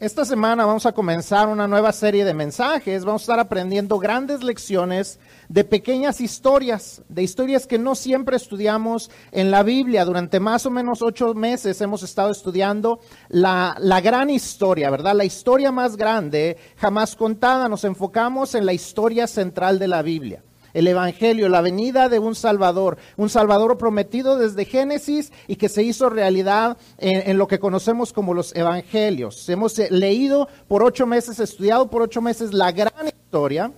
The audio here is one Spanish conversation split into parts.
Esta semana vamos a comenzar una nueva serie de mensajes. Vamos a estar aprendiendo grandes lecciones de pequeñas historias, de historias que no siempre estudiamos en la Biblia. Durante más o menos ocho meses hemos estado estudiando la, la gran historia, ¿verdad? La historia más grande jamás contada. Nos enfocamos en la historia central de la Biblia el Evangelio, la venida de un Salvador, un Salvador prometido desde Génesis y que se hizo realidad en, lo que conocemos como los Evangelios. Hemos eh, leído por ocho meses, estudiado por ocho meses la gran historia,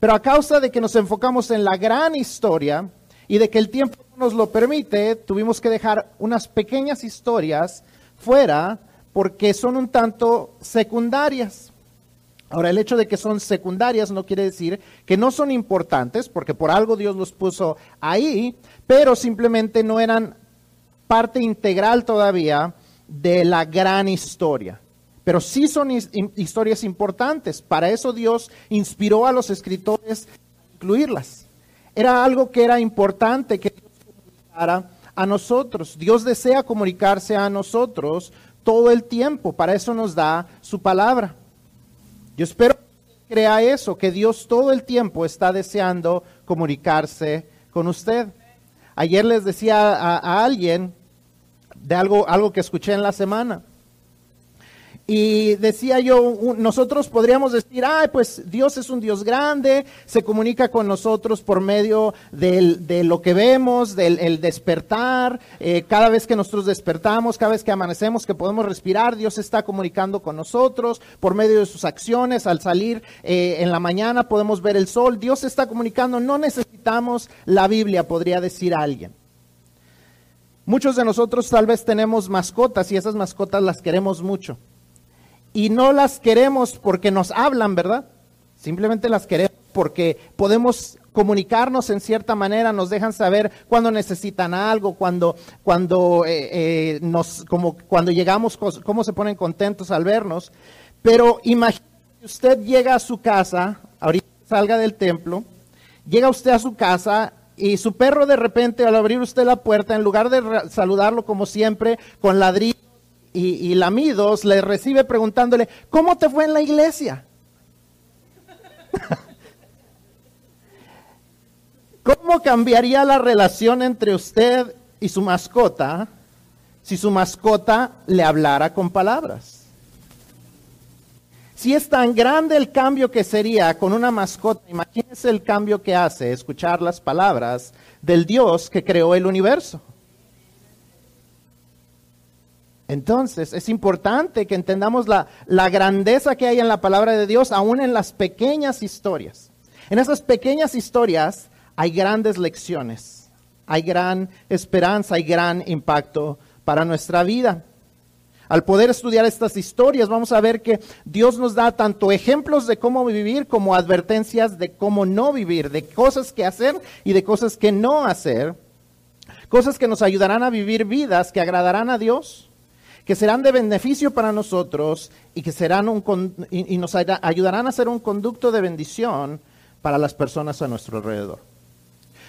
pero a causa de que nos enfocamos en la gran historia y de que el tiempo nos lo permite, tuvimos que dejar unas pequeñas historias fuera porque son un tanto secundarias. Ahora, el hecho de que son secundarias no quiere decir que no son importantes, porque por algo Dios los puso ahí, pero simplemente no eran parte integral todavía de la gran historia. Pero sí son historias importantes. Para eso Dios inspiró a los escritores a incluirlas. Era algo que era importante que Dios comunicara a nosotros. Dios desea comunicarse a nosotros todo el tiempo. Para eso nos da su palabra. Yo espero que crea eso, que Dios todo el tiempo está deseando comunicarse con usted. Ayer les decía a, a alguien de algo, algo que escuché en la semana. Y decía yo, nosotros podríamos decir, ay, pues Dios es un Dios grande, se comunica con nosotros por medio de lo que vemos, del despertar. Eh, cada vez que nosotros despertamos, cada vez que amanecemos, que podemos respirar, Dios está comunicando con nosotros por medio de sus acciones. Al salir eh, en la mañana podemos ver el sol. Dios está comunicando, no necesitamos la Biblia, podría decir alguien. Muchos de nosotros tal vez tenemos mascotas y esas mascotas las queremos mucho y no las queremos porque nos hablan, ¿verdad? Simplemente las queremos porque podemos comunicarnos en cierta manera, nos dejan saber cuando necesitan algo, cuando, cuando, eh, eh, nos, como, cuando llegamos, cómo se ponen contentos al vernos. Pero imagínese que usted llega a su casa, ahorita salga del templo, llega usted a su casa y su perro de repente al abrir usted la puerta, en lugar de saludarlo como siempre, con ladrillos, y, Lamidos le recibe preguntándole, ¿cómo te fue en la iglesia? ¿Cómo cambiaría la relación entre usted y su mascota si su mascota le hablara con palabras? Si es tan grande el cambio que sería con una mascota, imagínese el cambio que hace escuchar las palabras del Dios que creó el universo. Entonces, es importante que entendamos la, grandeza que hay en la palabra de Dios, aún en las pequeñas historias. En esas pequeñas historias hay grandes lecciones, hay gran esperanza, hay gran impacto para nuestra vida. Al poder estudiar estas historias, vamos a ver que Dios nos da tanto ejemplos de cómo vivir como advertencias de cómo no vivir, de cosas que hacer y de cosas que no hacer. Cosas que nos ayudarán a vivir vidas que agradarán a Dios que serán de beneficio para nosotros y que serán un, y, nos ayudarán a ser un conducto de bendición para las personas a nuestro alrededor.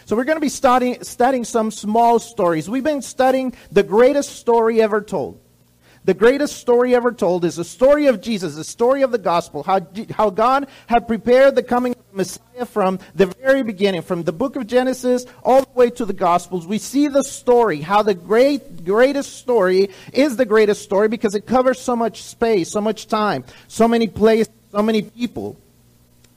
So we're going to be studying, studying some small stories. We've been studying the greatest story ever told. The greatest story ever told is the story of Jesus, the story of the gospel, how, how God had prepared the coming Messiah from the very beginning, from the book of Genesis all the way to the gospels. We see the story, how the great, greatest story is the greatest story because it covers so much space, so much time, so many places, so many people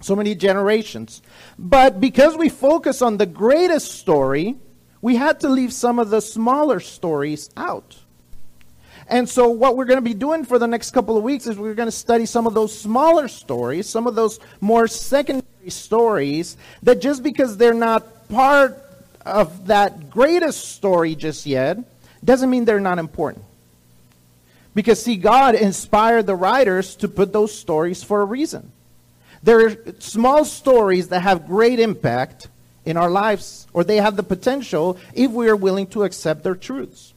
so many generations. But because we focus on the greatest story, we had to leave some of the smaller stories out. And so, what we're going to be doing for the next couple of weeks is we're going to study some of those smaller stories, some of those more secondary stories that just because they're not part of that greatest story just yet doesn't mean they're not important. Because, see, God inspired the writers to put those stories for a reason. There are small stories that have great impact in our lives, or they have the potential if we are willing to accept their truths.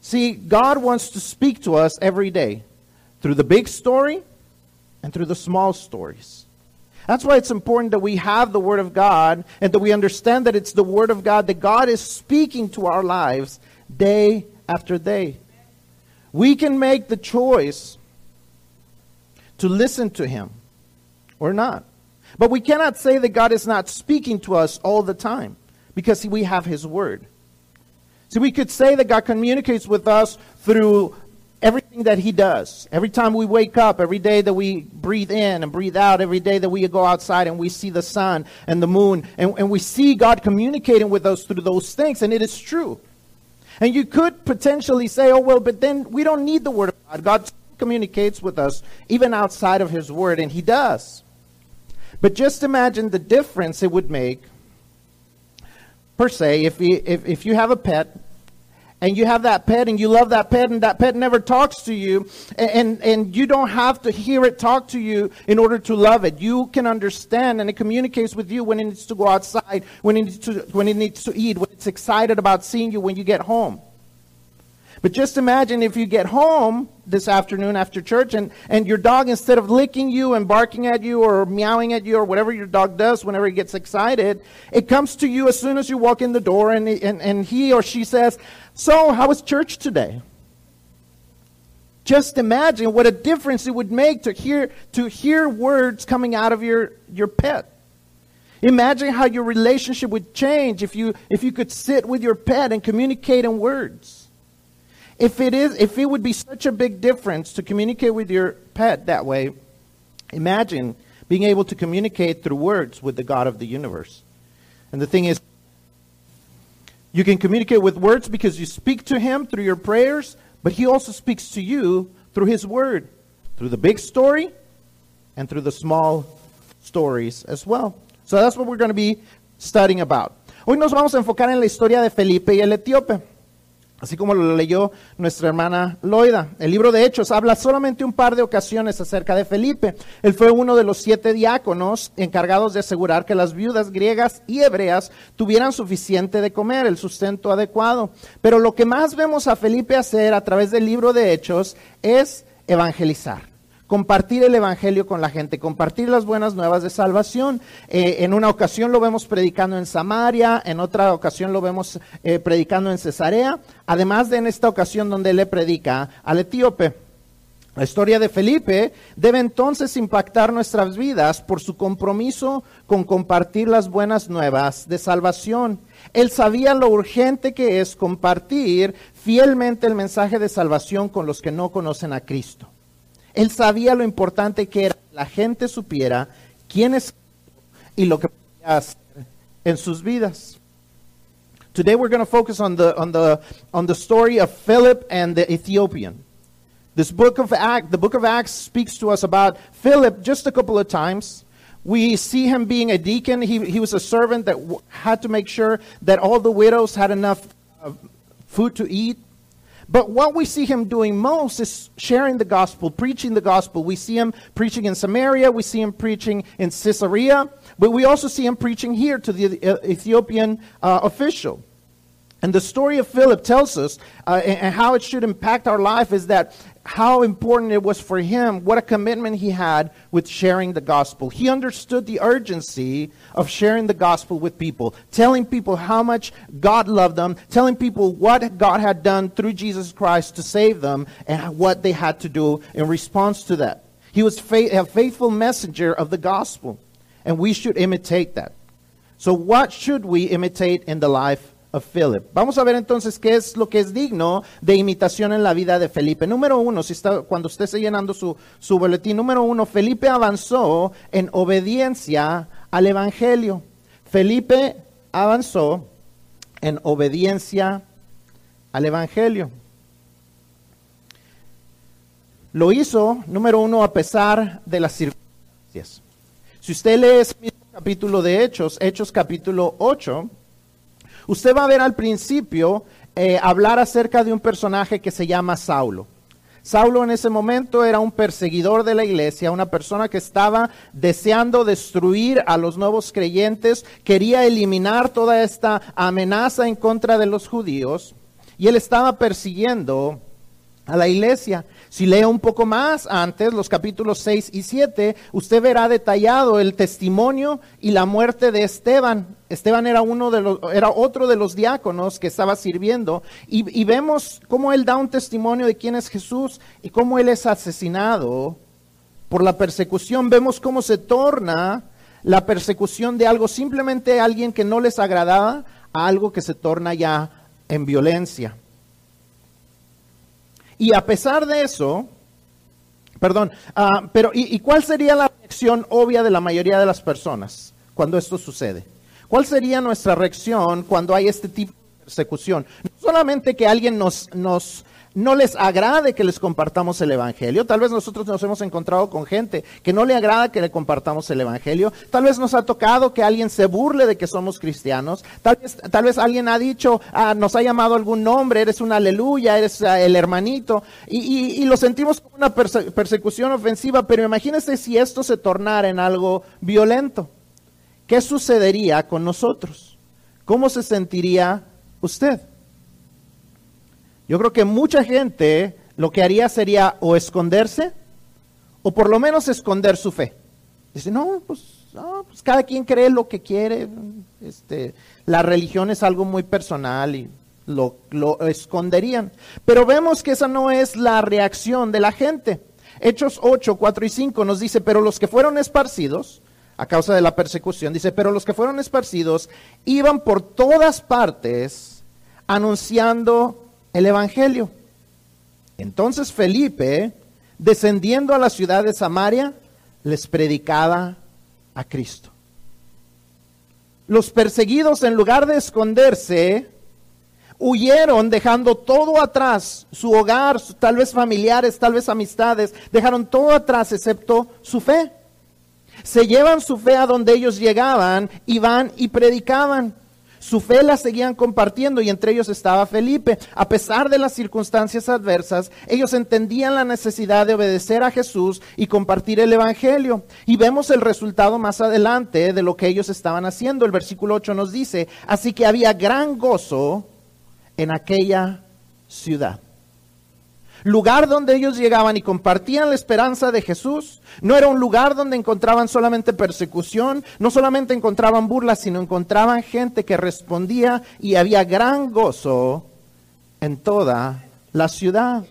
See, God wants to speak to us every day through the big story and through the small stories. That's why it's important that we have the Word of God and that we understand that it's the Word of God that God is speaking to our lives day after day. We can make the choice to listen to him or not. But we cannot say that God is not speaking to us all the time because we have his word. See, we could say that God communicates with us through everything that he does. Every time we wake up, every day that we breathe in and breathe out, every day that we go outside and we see the sun and the moon, and, and we see God communicating with us through those things, and it is true. And you could potentially say, oh, well, but then we don't need the Word of God. God communicates with us even outside of His Word, and He does. But just imagine the difference it would make, per se, if, you, if, if you have a pet and you have that pet and you love that pet and that pet never talks to you and, and, and, you don't have to hear it talk to you in order to love it. You can understand and it communicates with you when it needs to go outside, when it needs to, when it needs to eat, when it's excited about seeing you when you get home. But just imagine if you get home this afternoon after church and, and your dog, instead of licking you and barking at you or meowing at you or whatever your dog does whenever he gets excited, it comes to you as soon as you walk in the door and, and, and he or she says, So, how is church today? Just imagine what a difference it would make to hear, to hear words coming out of your, your pet. Imagine how your relationship would change if you, if you could sit with your pet and communicate in words. If it is, if it would be such a big difference to communicate with your pet that way, imagine being able to communicate through words with the God of the universe. And the thing is, you can communicate with words because you speak to Him through your prayers, but He also speaks to you through His Word, through the big story and through the small stories as well. So that's what we're going to be studying about. Hoy nos vamos a enfocar en la historia de Felipe y el etíope. Así como lo leyó nuestra hermana Loida. El libro de Hechos habla solamente un par de ocasiones acerca de Felipe. Él fue uno de los siete diáconos encargados de asegurar que las viudas griegas y hebreas tuvieran suficiente de comer, el sustento adecuado. Pero lo que más vemos a Felipe hacer a través del libro de Hechos es evangelizar compartir el Evangelio con la gente, compartir las buenas nuevas de salvación. Eh, en una ocasión lo vemos predicando en Samaria, en otra ocasión lo vemos eh, predicando en Cesarea, además de en esta ocasión donde le predica al etíope. La historia de Felipe debe entonces impactar nuestras vidas por su compromiso con compartir las buenas nuevas de salvación. Él sabía lo urgente que es compartir fielmente el mensaje de salvación con los que no conocen a Cristo. Él sabía lo importante que era que la gente supiera quién es y lo que podía hacer en sus vidas. Today we're going to focus on the on the on the story of Philip and the Ethiopian. This book of Acts, the book of Acts speaks to us about Philip just a couple of times. We see him being a deacon. He, he was a servant that had to make sure that all the widows had enough uh, food to eat. But what we see him doing most is sharing the gospel, preaching the gospel. We see him preaching in Samaria, we see him preaching in Caesarea, but we also see him preaching here to the uh, Ethiopian uh, official. And the story of Philip tells us, uh, and, and how it should impact our life, is that how important it was for him, what a commitment he had with sharing the gospel. He understood the urgency of sharing the gospel with people, telling people how much God loved them, telling people what God had done through Jesus Christ to save them, and what they had to do in response to that. He was a faithful messenger of the gospel, and we should imitate that. So, what should we imitate in the life Vamos a ver entonces qué es lo que es digno de imitación en la vida de Felipe. Número uno, si está, cuando usted esté llenando su, su boletín, número uno, Felipe avanzó en obediencia al Evangelio. Felipe avanzó en obediencia al Evangelio. Lo hizo, número uno, a pesar de las circunstancias. Si usted lee ese capítulo de Hechos, Hechos capítulo 8, Usted va a ver al principio eh, hablar acerca de un personaje que se llama Saulo. Saulo en ese momento era un perseguidor de la iglesia, una persona que estaba deseando destruir a los nuevos creyentes, quería eliminar toda esta amenaza en contra de los judíos y él estaba persiguiendo a la iglesia. Si lee un poco más antes, los capítulos 6 y 7, usted verá detallado el testimonio y la muerte de Esteban. Esteban era uno de los, era otro de los diáconos que estaba sirviendo y, y vemos cómo él da un testimonio de quién es Jesús y cómo él es asesinado por la persecución, vemos cómo se torna la persecución de algo simplemente alguien que no les agradaba a algo que se torna ya en violencia. Y a pesar de eso, perdón, ah, pero ¿y, cuál sería la reacción obvia de la mayoría de las personas cuando esto sucede? ¿Cuál sería nuestra reacción cuando hay este tipo de persecución? No solamente que alguien nos, nos no les agrade que les compartamos el Evangelio. Tal vez nosotros nos hemos encontrado con gente que no le agrada que le compartamos el Evangelio. Tal vez nos ha tocado que alguien se burle de que somos cristianos. Tal vez, tal vez alguien ha dicho, ah, nos ha llamado algún nombre, eres un aleluya, eres ah, el hermanito. Y, y, lo sentimos como una persecución ofensiva, pero imagínese si esto se tornara en algo violento. ¿Qué sucedería con nosotros? ¿Cómo se sentiría usted? Yo creo que mucha gente lo que haría sería o esconderse o por lo menos esconder su fe. Dice, no, pues, pues cada quien cree lo que quiere. Este, la religión es algo muy personal y lo, lo esconderían. Pero vemos que esa no es la reacción de la gente. Hechos 8, 4 y 5 nos dice, pero los que fueron esparcidos, a causa de la persecución, dice, pero los que fueron esparcidos iban por todas partes anunciando el Evangelio. Entonces Felipe, descendiendo a la ciudad de Samaria, les predicaba a Cristo. Los perseguidos, en lugar de esconderse, huyeron dejando todo atrás, su hogar, tal vez familiares, tal vez amistades, dejaron todo atrás excepto su fe. Se llevan su fe a donde ellos llegaban y van y predicaban. Su fe la seguían compartiendo y entre ellos estaba Felipe. A pesar de las circunstancias adversas, ellos entendían la necesidad de obedecer a Jesús y compartir el Evangelio. Y vemos el resultado más adelante de lo que ellos estaban haciendo. El versículo 8 nos dice, así que había gran gozo en aquella ciudad lugar donde ellos llegaban y compartían la esperanza de Jesús, no era un lugar donde encontraban solamente persecución, no solamente encontraban burlas, sino encontraban gente que respondía y había gran gozo en toda la ciudad.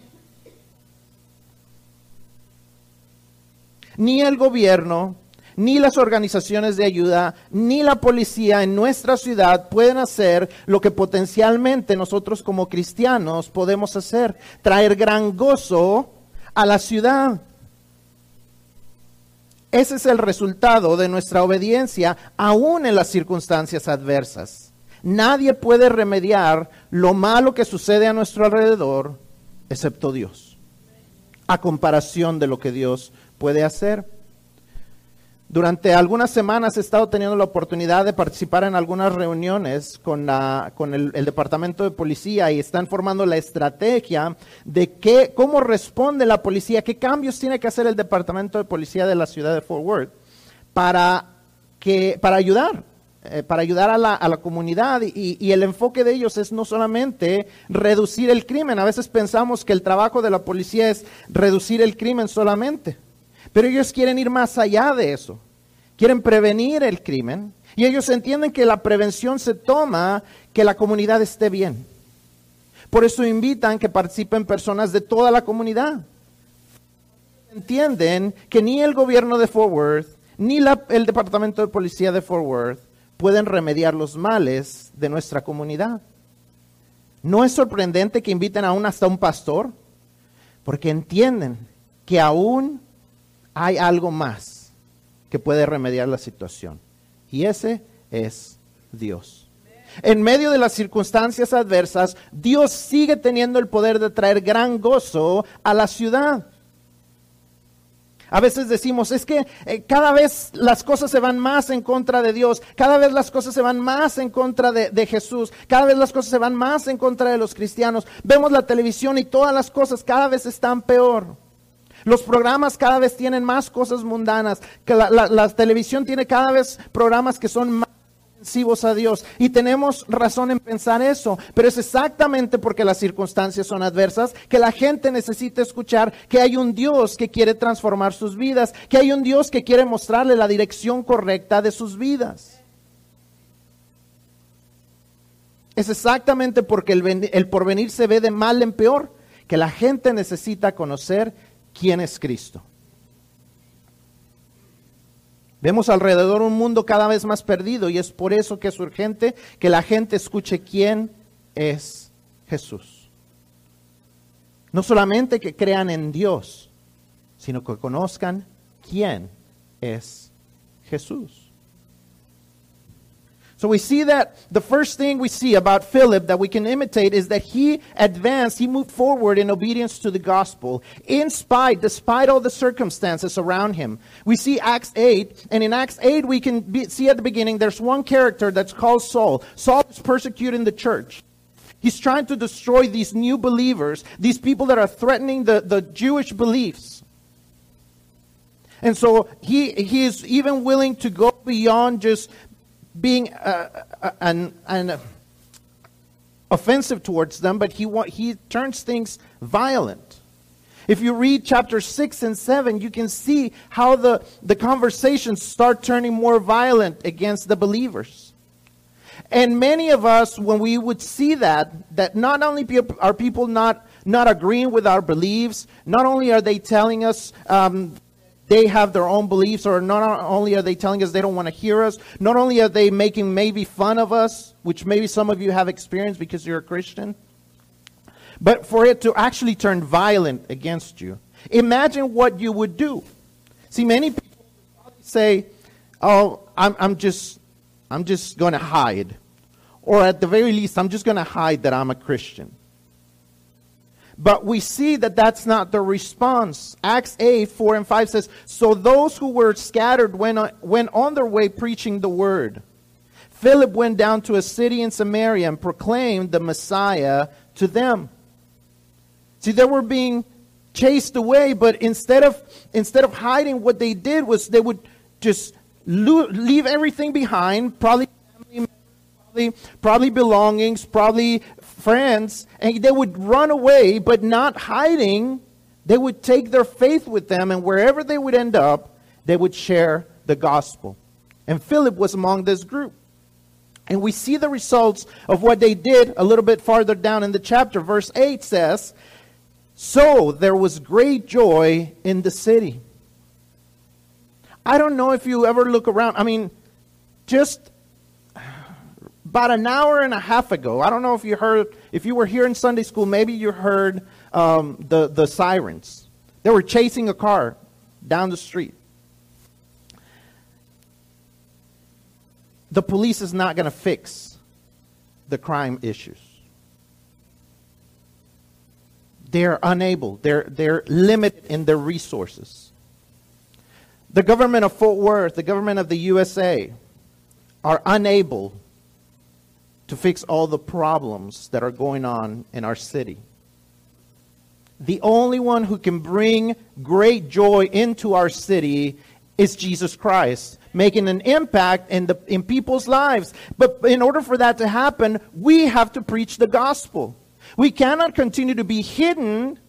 Ni el gobierno, ni las organizaciones de ayuda, ni la policía en nuestra ciudad pueden hacer lo que potencialmente nosotros como cristianos podemos hacer, traer gran gozo a la ciudad. Ese es el resultado de nuestra obediencia, aún en las circunstancias adversas. Nadie puede remediar lo malo que sucede a nuestro alrededor, excepto Dios, a comparación de lo que Dios puede hacer. Durante algunas semanas he estado teniendo la oportunidad de participar en algunas reuniones con, con el, Departamento de Policía y están formando la estrategia de qué, cómo responde la policía, qué cambios tiene que hacer el Departamento de Policía de la ciudad de Fort Worth para, que, para ayudar. Eh, para ayudar a la, a la comunidad y, y, el enfoque de ellos es no solamente reducir el crimen, a veces pensamos que el trabajo de la policía es reducir el crimen solamente, pero ellos quieren ir más allá de eso. Quieren prevenir el crimen y ellos entienden que la prevención se toma que la comunidad esté bien. Por eso invitan que participen personas de toda la comunidad. Entienden que ni el gobierno de Fort Worth, ni el departamento de policía de Fort Worth pueden remediar los males de nuestra comunidad. ¿No es sorprendente que inviten aún hasta un pastor? Porque entienden que aún hay algo más que puede remediar la situación. Y ese es Dios. En medio de las circunstancias adversas, Dios sigue teniendo el poder de traer gran gozo a la ciudad. A veces decimos, es que eh, cada vez las cosas se van más en contra de Dios, cada vez las cosas se van más en contra de, de, Jesús, cada vez las cosas se van más en contra de los cristianos. Vemos la televisión y todas las cosas cada vez están peor. Los programas cada vez tienen más cosas mundanas. Que la, televisión tiene cada vez programas que son más a Dios. Y tenemos razón en pensar eso. Pero es exactamente porque las circunstancias son adversas que la gente necesita escuchar que hay un Dios que quiere transformar sus vidas. Que hay un Dios que quiere mostrarle la dirección correcta de sus vidas. Es exactamente porque el porvenir se ve de mal en peor que la gente necesita conocer quién es Cristo. Vemos alrededor un mundo cada vez más perdido y es por eso que es urgente que la gente escuche quién es Jesús. No solamente que crean en Dios, sino que conozcan quién es Jesús. So we see that the first thing we see about Philip that we can imitate is that he advanced, he moved forward in obedience to the gospel, in spite, despite all the circumstances around him. We see Acts 8, and in Acts 8 we can be, see at the beginning there's one character that's called Saul. Saul is persecuting the church. He's trying to destroy these new believers, these people that are threatening the, the Jewish beliefs. And so he, he is even willing to go beyond just being uh, uh, an, an offensive towards them, but he, he turns things violent. If you read chapter 6 and 7, you can see how the, the conversations start turning more violent against the believers. And many of us, when we would see that, that not only are people not, not agreeing with our beliefs, not only are they telling us um, they have their own beliefs, or not only are they telling us they don't want to hear us, not only are they making maybe fun of us, which maybe some of you have experienced because you're a Christian, but for it to actually turn violent against you. Imagine what you would do. See, many people say, "Oh, I'm, I'm just, I'm just going to hide," or at the very least, I'm just going to hide that I'm a Christian. But we see that that's not the response. Acts 8, 4 and 5 says, So those who were scattered went on, went on their way preaching the word. Philip went down to a city in Samaria and proclaimed the Messiah to them. See, they were being chased away, but instead of, instead of hiding, what they did was they would just leave everything behind, probably probably, probably belongings, probably friends, and they would run away, but not hiding. They would take their faith with them, and wherever they would end up, they would share the gospel. And Philip was among this group. And we see the results of what they did a little bit farther down in the chapter. Verse 8 says, So there was great joy in the city. I don't know if you ever look around. I mean, just about an hour and a half ago, I don't know if you heard, if you were here in Sunday school, maybe you heard um, the, the sirens. They were chasing a car down the street. The police is not going to fix the crime issues. They're unable, they're, they're limited in their resources. The government of Fort Worth, the government of the USA, are unable to fix all the problems that are going on in our city. The only one who can bring great joy into our city is Jesus Christ, making an impact in, the, in people's lives. But in order for that to happen, we have to preach the gospel. We cannot continue to be hidden,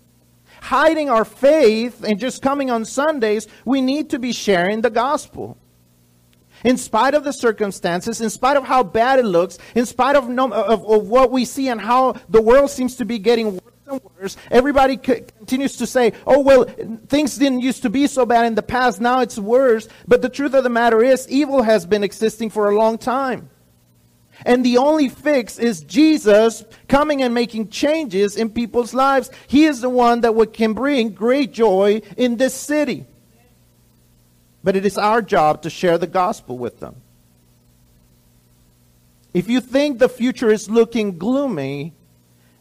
hiding our faith, and just coming on Sundays. We need to be sharing the gospel in spite of the circumstances, in spite of how bad it looks, in spite of, no, of, of what we see and how the world seems to be getting worse and worse, everybody c- continues to say, oh, well, things didn't used to be so bad in the past, now it's worse. But the truth of the matter is, evil has been existing for a long time. And the only fix is Jesus coming and making changes in people's lives. He is the one that can bring great joy in this city. But it is our job to share the gospel with them. If you think the future is looking gloomy,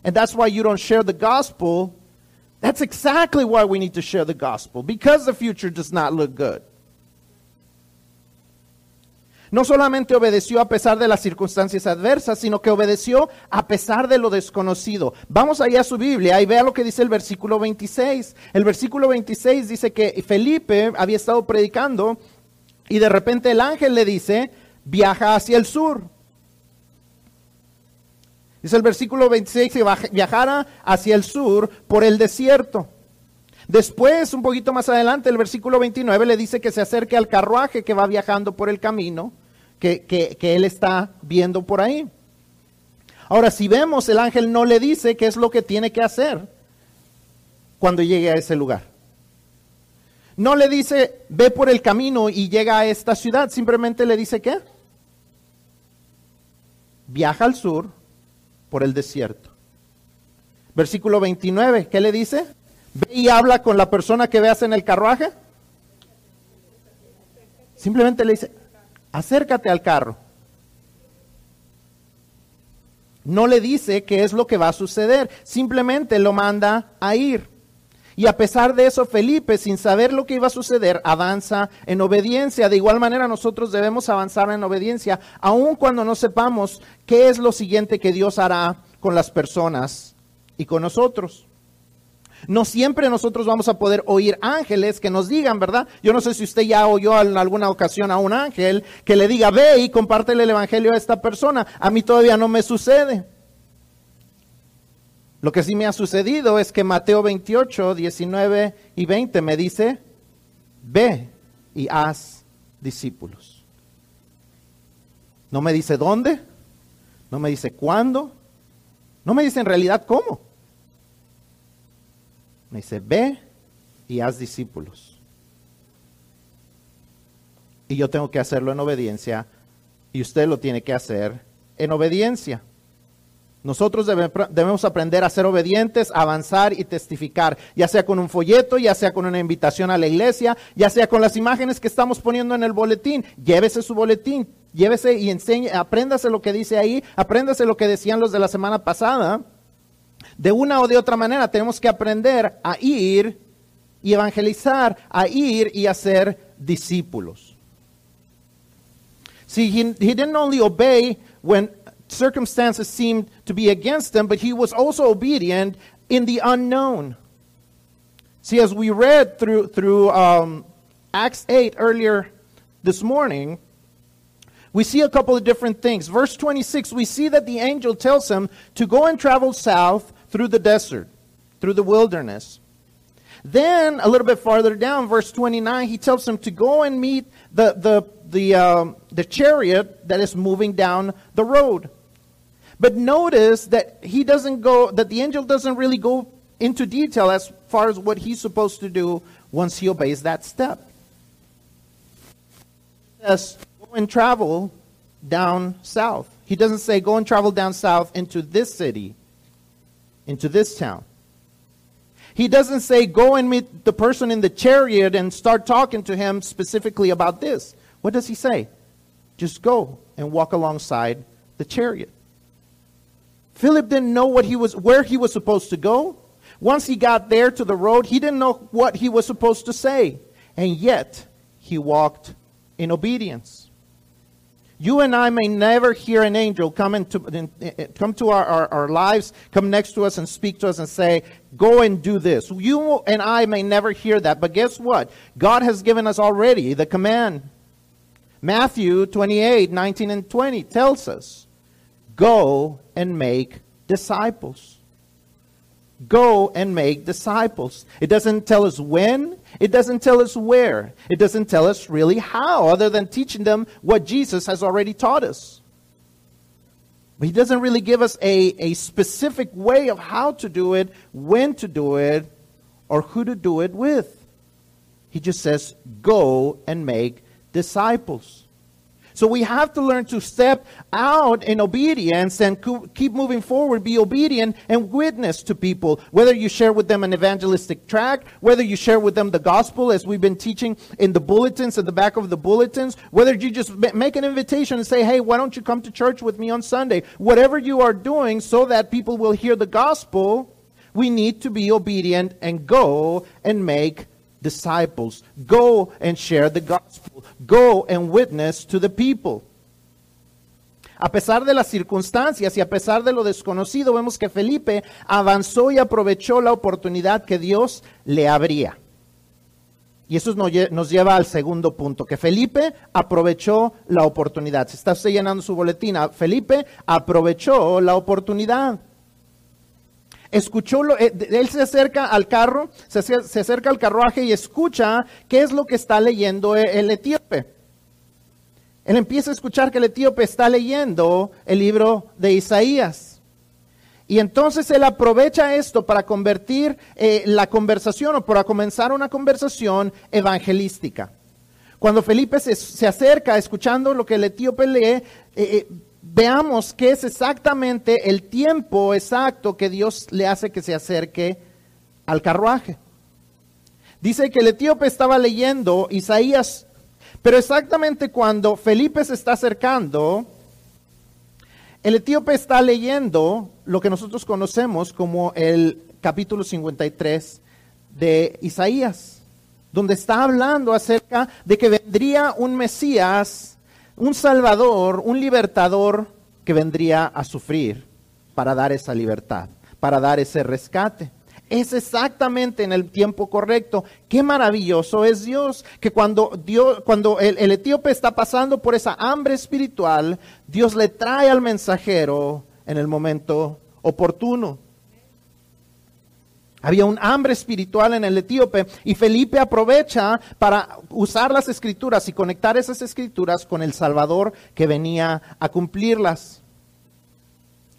and that's why you don't share the gospel, that's exactly why we need to share the gospel, because the future does not look good. No solamente obedeció a pesar de las circunstancias adversas, sino que obedeció a pesar de lo desconocido. Vamos allá a su Biblia y vea lo que dice el versículo 26. El versículo 26 dice que Felipe había estado predicando y de repente el ángel le dice, viaja hacia el sur. Dice el versículo 26 que viajara hacia el sur por el desierto. Después, un poquito más adelante, el versículo 29 le dice que se acerque al carruaje que va viajando por el camino que, él está viendo por ahí. Ahora, si vemos, el ángel no le dice qué es lo que tiene que hacer cuando llegue a ese lugar. No le dice, ve por el camino y llega a esta ciudad, simplemente le dice qué? Viaja al sur por el desierto. Versículo 29, ¿qué le dice? Ve y habla con la persona que veas en el carruaje. Simplemente le dice, acércate al carro. No le dice qué es lo que va a suceder, simplemente lo manda a ir. Y a pesar de eso, Felipe, sin saber lo que iba a suceder, avanza en obediencia. De igual manera, nosotros debemos avanzar en obediencia, aun cuando no sepamos qué es lo siguiente que Dios hará con las personas y con nosotros. No siempre nosotros vamos a poder oír ángeles que nos digan, ¿verdad? Yo no sé si usted ya oyó en alguna ocasión a un ángel que le diga, ve y compártele el evangelio a esta persona. A mí todavía no me sucede. Lo que sí me ha sucedido es que Mateo 28, 19 y 20 me dice, ve y haz discípulos. No me dice dónde, no me dice cuándo, no me dice en realidad cómo. Me dice, ve y haz discípulos. Y yo tengo que hacerlo en obediencia y usted lo tiene que hacer en obediencia. Nosotros debemos aprender a ser obedientes, avanzar y testificar, ya sea con un folleto, ya sea con una invitación a la iglesia, ya sea con las imágenes que estamos poniendo en el boletín. Llévese su boletín, llévese y enseñe, apréndase lo que dice ahí, apréndase lo que decían los de la semana pasada de una o de otra manera tenemos que aprender a ir y evangelizar, a ir y hacer discípulos. See, he, he didn't only obey when circumstances seemed to be against him, but he was also obedient in the unknown. See, as we read through, through um, Acts 8 earlier this morning, we see a couple of different things. Verse 26, we see that the angel tells him to go and travel south through the desert, through the wilderness. Then, a little bit farther down, verse 29, he tells him to go and meet the, the, the, um, the chariot that is moving down the road. But notice that he doesn't go, that the angel doesn't really go into detail as far as what he's supposed to do once he obeys that step. He says, go and travel down south. He doesn't say, go and travel down south into this city into this town. He doesn't say, go and meet the person in the chariot and start talking to him specifically about this. What does he say? Just go and walk alongside the chariot. Philip didn't know what he was, where he was supposed to go. Once he got there to the road, he didn't know what he was supposed to say. And yet, he walked in obedience. You and I may never hear an angel come, into, come to our, our, our, lives, come next to us and speak to us and say, Go and do this. You and I may never hear that, but guess what? God has given us already the command. Matthew 28 19 and 20 tells us, Go and make disciples. Go and make disciples. It doesn't tell us when, it doesn't tell us where. It doesn't tell us really how, other than teaching them what Jesus has already taught us. But he doesn't really give us a, a specific way of how to do it, when to do it, or who to do it with. He just says, go and make disciples. So we have to learn to step out in obedience and keep moving forward, be obedient and witness to people. Whether you share with them an evangelistic tract, whether you share with them the gospel as we've been teaching in the bulletins, at the back of the bulletins, whether you just make an invitation and say, hey, why don't you come to church with me on Sunday? Whatever you are doing so that people will hear the gospel, we need to be obedient and go and make disciples. Go and share the gospel. Go and witness to the people. A pesar de las circunstancias y a pesar de lo desconocido, vemos que Felipe avanzó y aprovechó la oportunidad que Dios le abría. Y eso nos lleva al segundo punto, que Felipe aprovechó la oportunidad. Se está llenando su boletina. Felipe aprovechó la oportunidad escuchó, lo, eh, él se acerca al carro, se, acerca al carruaje y escucha qué es lo que está leyendo e, el, etíope. Él empieza a escuchar que el etíope está leyendo el libro de Isaías. Y entonces él aprovecha esto para convertir eh, la conversación o para comenzar una conversación evangelística. Cuando Felipe se, acerca escuchando lo que el etíope lee, eh, eh, veamos qué es exactamente el tiempo exacto que Dios le hace que se acerque al carruaje. Dice que el etíope estaba leyendo Isaías, pero exactamente cuando Felipe se está acercando, el etíope está leyendo lo que nosotros conocemos como el capítulo 53 de Isaías, donde está hablando acerca de que vendría un Mesías, un Salvador, un libertador que vendría a sufrir para dar esa libertad, para dar ese rescate es exactamente en el tiempo correcto. Qué maravilloso es Dios, que cuando, Dios, cuando el, el etíope está pasando por esa hambre espiritual, Dios le trae al mensajero en el momento oportuno. Había un hambre espiritual en el etíope y Felipe aprovecha para usar las escrituras y conectar esas escrituras con el Salvador que venía a cumplirlas.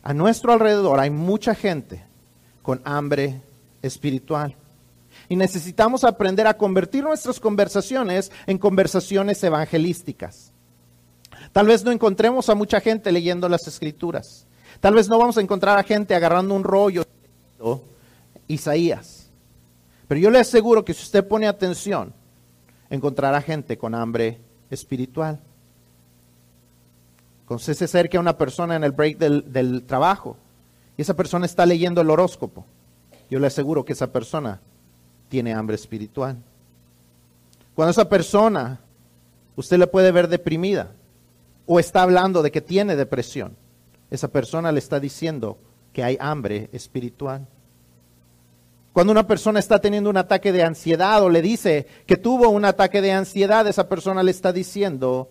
A nuestro alrededor hay mucha gente con hambre espiritual. Y necesitamos aprender a convertir nuestras conversaciones en conversaciones evangelísticas. Tal vez no encontremos a mucha gente leyendo las escrituras. Tal vez no vamos a encontrar a gente agarrando un rollo Isaías. Pero yo le aseguro que si usted pone atención, encontrará gente con hambre espiritual. Usted se acerca a una persona en el break del, del trabajo y esa persona está leyendo el horóscopo yo le aseguro que esa persona tiene hambre espiritual. Cuando esa persona, usted le puede ver deprimida o está hablando de que tiene depresión, esa persona le está diciendo que hay hambre espiritual. Cuando una persona está teniendo un ataque de ansiedad o le dice que tuvo un ataque de ansiedad, esa persona le está diciendo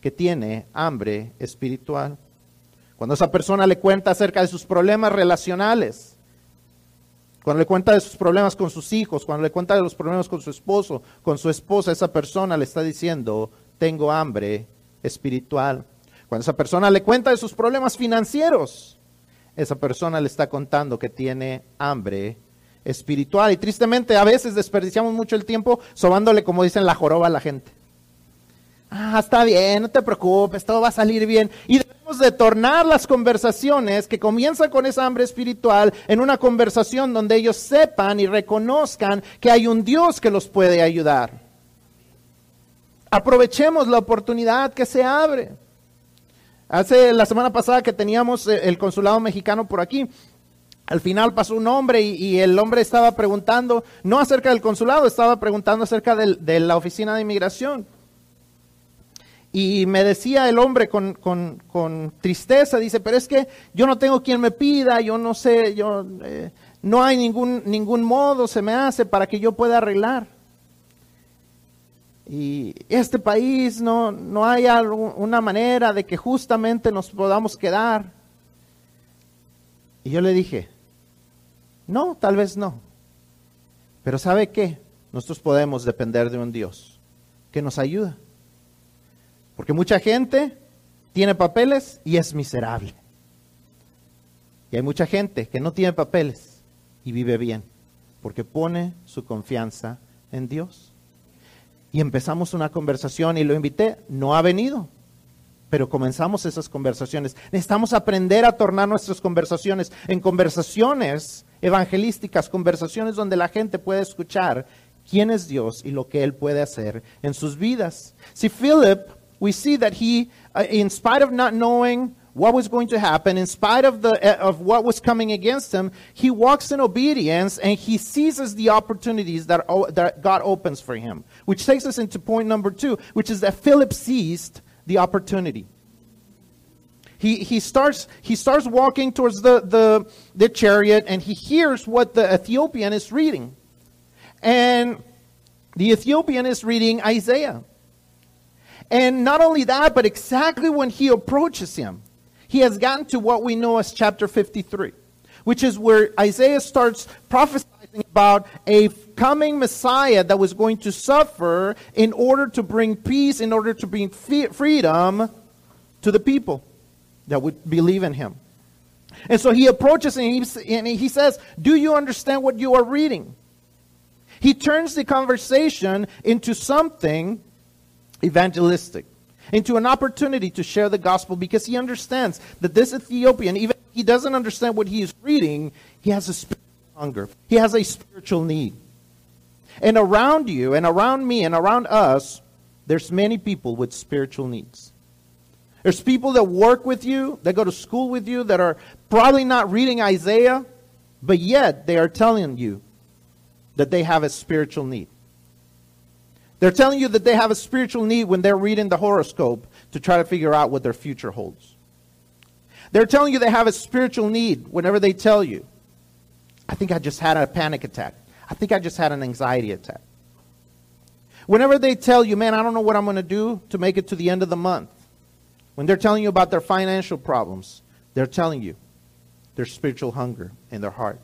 que tiene hambre espiritual. Cuando esa persona le cuenta acerca de sus problemas relacionales, cuando le cuenta de sus problemas con sus hijos, cuando le cuenta de los problemas con su esposo, con su esposa, esa persona le está diciendo, tengo hambre espiritual. Cuando esa persona le cuenta de sus problemas financieros, esa persona le está contando que tiene hambre espiritual. Y tristemente a veces desperdiciamos mucho el tiempo sobándole, como dicen, la joroba a la gente. Ah, está bien, no te preocupes, todo va a salir bien. Y debemos de tornar las conversaciones que comienzan con esa hambre espiritual en una conversación donde ellos sepan y reconozcan que hay un Dios que los puede ayudar. Aprovechemos la oportunidad que se abre. Hace la semana pasada que teníamos eh, el consulado mexicano por aquí, al final pasó un hombre y, el hombre estaba preguntando, no acerca del consulado, estaba preguntando acerca de la oficina de inmigración. Y me decía el hombre con, tristeza, dice, pero es que yo no tengo quien me pida, yo no sé, yo eh, no hay ningún, ningún modo, se me hace para que yo pueda arreglar. Y este país no, no hay una manera de que justamente nos podamos quedar. Y yo le dije, no, tal vez no. Pero ¿sabe qué? Nosotros podemos depender de un Dios que nos ayuda. Porque mucha gente tiene papeles y es miserable. Y hay mucha gente que no tiene papeles y vive bien, porque pone su confianza en Dios. Y empezamos una conversación y lo invité, no ha venido, pero comenzamos esas conversaciones. Necesitamos aprender a tornar nuestras conversaciones en conversaciones evangelísticas, conversaciones donde la gente puede escuchar quién es Dios y lo que Él puede hacer en sus vidas. Si Philip we see that he, uh, in spite of not knowing what was going to happen, in spite of, the, uh, of what was coming against him, he walks in obedience and he seizes the opportunities that, that God opens for him. Which takes us into point number two, which is that Philip seized the opportunity. He, he, starts, he starts walking towards the, the, the chariot and he hears what the Ethiopian is reading. And the Ethiopian is reading Isaiah. And not only that, but exactly when he approaches him, he has gotten to what we know as chapter 53, which is where Isaiah starts prophesying about a coming Messiah that was going to suffer in order to bring peace, in order to bring freedom to the people that would believe in him. And so he approaches and he, and he says, Do you understand what you are reading? He turns the conversation into something evangelistic, into an opportunity to share the gospel because he understands that this Ethiopian, even if he doesn't understand what he is reading, he has a spiritual hunger, he has a spiritual need. And around you, and around me, and around us, there's many people with spiritual needs. There's people that work with you, that go to school with you, that are probably not reading Isaiah, but yet they are telling you that they have a spiritual need. They're telling you that they have a spiritual need when they're reading the horoscope to try to figure out what their future holds. They're telling you they have a spiritual need whenever they tell you, I think I just had a panic attack. I think I just had an anxiety attack. Whenever they tell you, man, I don't know what I'm going to do to make it to the end of the month, when they're telling you about their financial problems, they're telling you their spiritual hunger in their heart.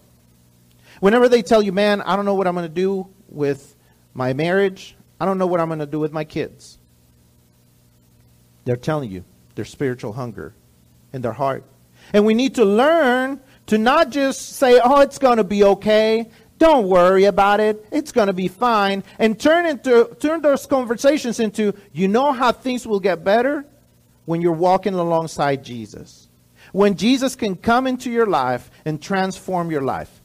Whenever they tell you, man, I don't know what I'm going to do with my marriage, I don't know what I'm going to do with my kids, they're telling you their spiritual hunger in their heart. And we need to learn to not just say, oh, it's going to be okay. Don't worry about it. It's going to be fine. And turn into turn those conversations into, you know how things will get better when you're walking alongside Jesus. When Jesus can come into your life and transform your life.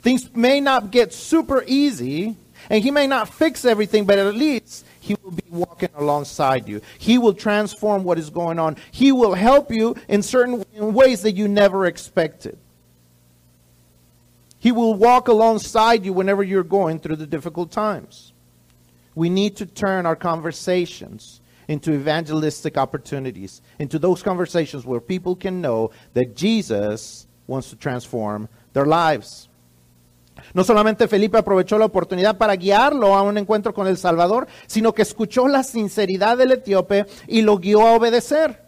Things may not get super easy, and he may not fix everything, but at least he will be walking alongside you. He will transform what is going on. He will help you in certain ways that you never expected. He will walk alongside you whenever you're going through the difficult times. We need to turn our conversations into evangelistic opportunities, into those conversations where people can know that Jesus wants to transform their lives. No solamente Felipe aprovechó la oportunidad para guiarlo a un encuentro con el Salvador, sino que escuchó la sinceridad del etíope y lo guió a obedecer.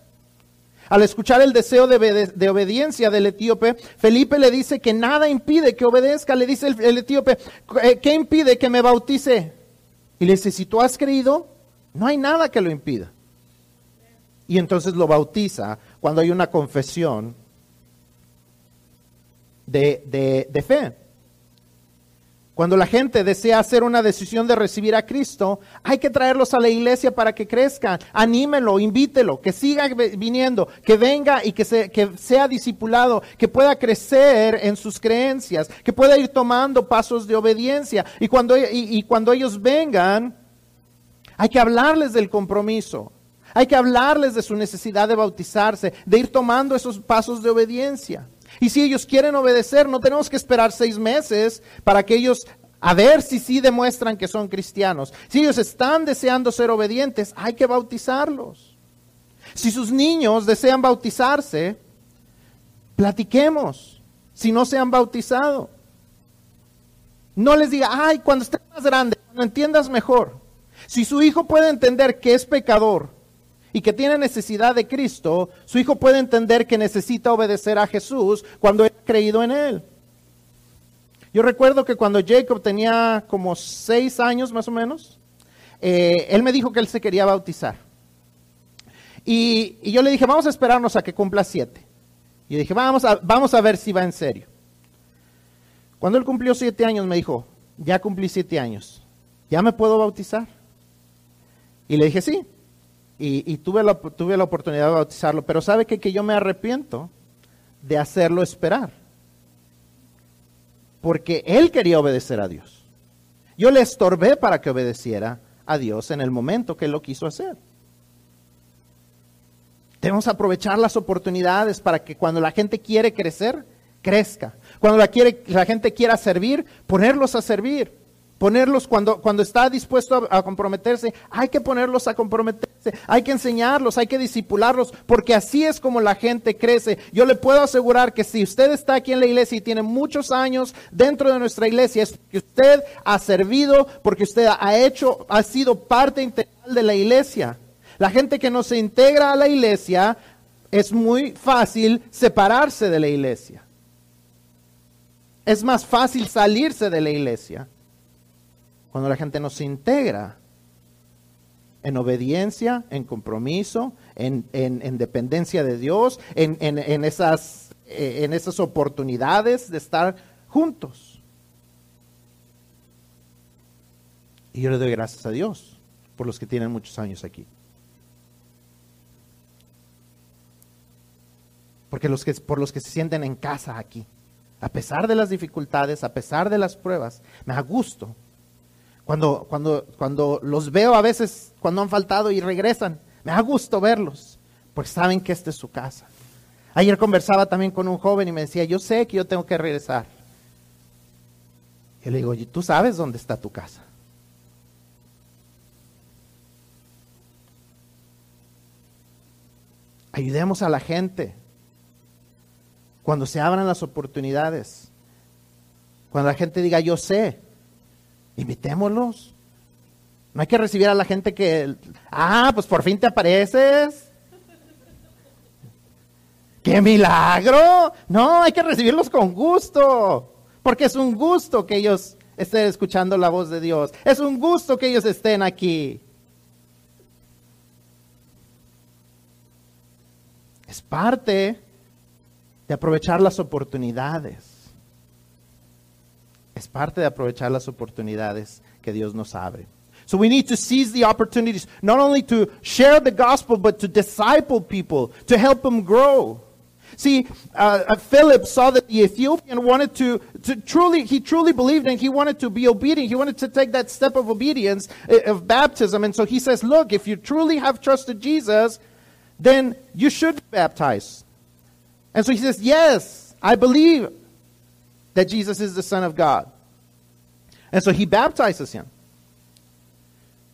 Al escuchar el deseo de, obediencia del etíope, Felipe le dice que nada impide que obedezca. Le dice el, el etíope, ¿qué impide que me bautice? Y le dice, si tú has creído, no hay nada que lo impida. Y entonces lo bautiza cuando hay una confesión de, de fe. Cuando la gente desea hacer una decisión de recibir a Cristo, hay que traerlos a la iglesia para que crezcan. Anímelo, invítelo, que siga viniendo, que venga y que, sea discipulado, que pueda crecer en sus creencias, que pueda ir tomando pasos de obediencia. Y cuando, y cuando ellos vengan, hay que hablarles del compromiso. Hay que hablarles de su necesidad de bautizarse, de ir tomando esos pasos de obediencia. Y si ellos quieren obedecer, no tenemos que esperar seis meses para que ellos, a ver si sí demuestran que son cristianos. Si ellos están deseando ser obedientes, hay que bautizarlos. Si sus niños desean bautizarse, platiquemos si no se han bautizado. No les diga, ay, cuando estés más grande, cuando entiendas mejor. Si su hijo puede entender que es pecador y que tiene necesidad de Cristo, su hijo puede entender que necesita obedecer a Jesús cuando ha creído en él. Yo recuerdo que cuando Jacob tenía como seis años más o menos, eh, él me dijo que él se quería bautizar. Y, yo le dije, vamos a esperarnos a que cumpla siete. Y dije, vamos vamos a ver si va en serio. Cuando él cumplió siete años, me dijo, ya cumplí siete años, ¿ya me puedo bautizar? Y le dije, sí. Y, tuve, la, oportunidad de bautizarlo, pero sabe que, que yo me arrepiento de hacerlo esperar. Porque él quería obedecer a Dios. Yo le estorbé para que obedeciera a Dios en el momento que él lo quiso hacer. Debemos aprovechar las oportunidades para que cuando la gente quiere crecer, crezca. Cuando la, quiere, la gente quiera servir, ponerlos a servir. Ponerlos cuando, cuando está dispuesto a, comprometerse, hay que ponerlos a comprometerse, hay que enseñarlos, hay que disipularlos, porque así es como la gente crece. Yo le puedo asegurar que si usted está aquí en la iglesia y tiene muchos años dentro de nuestra iglesia, es porque usted ha servido, porque usted ha hecho, ha sido parte integral de la iglesia. La gente que no se integra a la iglesia, es muy fácil separarse de la iglesia. Es más fácil salirse de la iglesia cuando la gente no se integra en obediencia, en compromiso, en, dependencia de Dios, en, esas eh, en esas oportunidades de estar juntos. Y yo le doy gracias a Dios por los que tienen muchos años aquí. Porque los que, por los que se sienten en casa aquí, a pesar de las dificultades, a pesar de las pruebas, me da gusto. Cuando, cuando, cuando los veo a veces, cuando han faltado y regresan, me da gusto verlos, porque saben que esta es su casa. Ayer conversaba también con un joven y me decía, yo sé que yo tengo que regresar. Y le digo, tú sabes dónde está tu casa. Ayudemos a la gente cuando se abran las oportunidades, cuando la gente diga yo sé, invitémoslos. No hay que recibir a la gente que, ah, pues por fin te apareces. ¡Qué milagro! No, hay que recibirlos con gusto, porque es un gusto que ellos estén escuchando la voz de Dios. Es un gusto que ellos estén aquí. Es parte de aprovechar las oportunidades. Es parte de aprovechar las oportunidades que Dios nos abre. So we need to seize the opportunities, not only to share the gospel, but to disciple people, to help them grow. See, uh, uh, Philip saw that the Ethiopian wanted to, to truly, he truly believed and he wanted to be obedient. He wanted to take that step of obedience, uh, of baptism. And so he says, look, if you truly have trusted Jesus, then you should baptize. And so he says, Yes, I believe that Jesus is the Son of God. And so he baptizes him.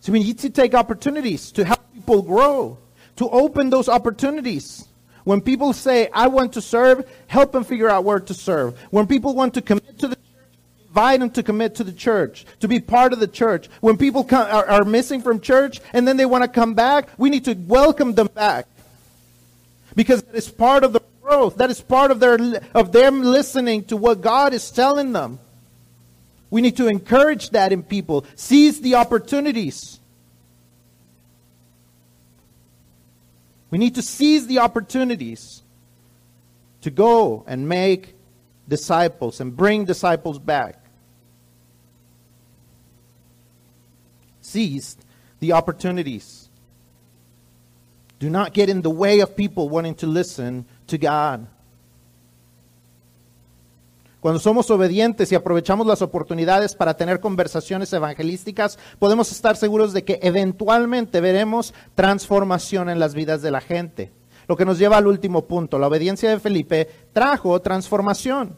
So we need to take opportunities to help people grow, to open those opportunities. When people say, I want to serve, help them figure out where to serve. When people want to commit to the church, invite them to commit to the church, to be part of the church. When people come, are, are missing from church and then they want to come back, we need to welcome them back. Because it's part of the growth. That is part of their of them listening to what God is telling them. We need to encourage that in people. Seize the opportunities. We need to seize the opportunities to go and make disciples and bring disciples back. Seize the opportunities. Do not get in the way of people wanting to listen Cuando somos obedientes y aprovechamos las oportunidades para tener conversaciones evangelísticas, podemos estar seguros de que eventualmente veremos transformación en las vidas de la gente. Lo que nos lleva al último punto. La obediencia de Felipe trajo transformación.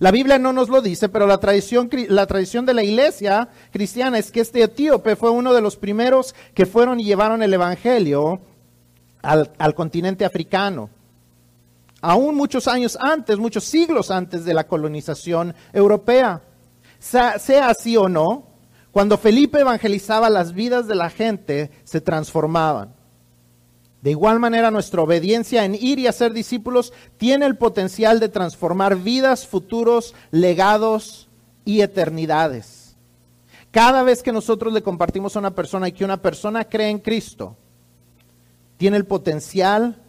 La Biblia no nos lo dice, pero la tradición, la tradición de la iglesia cristiana es que este etíope fue uno de los primeros que fueron y llevaron el Evangelio al continente africano aún muchos años antes, muchos siglos antes de la colonización europea. Sea, así o no, cuando Felipe evangelizaba las vidas de la gente, se transformaban. De igual manera, nuestra obediencia en ir y hacer discípulos tiene el potencial de transformar vidas, futuros, legados y eternidades. Cada vez que nosotros le compartimos a una persona y que una persona cree en Cristo, tiene el potencial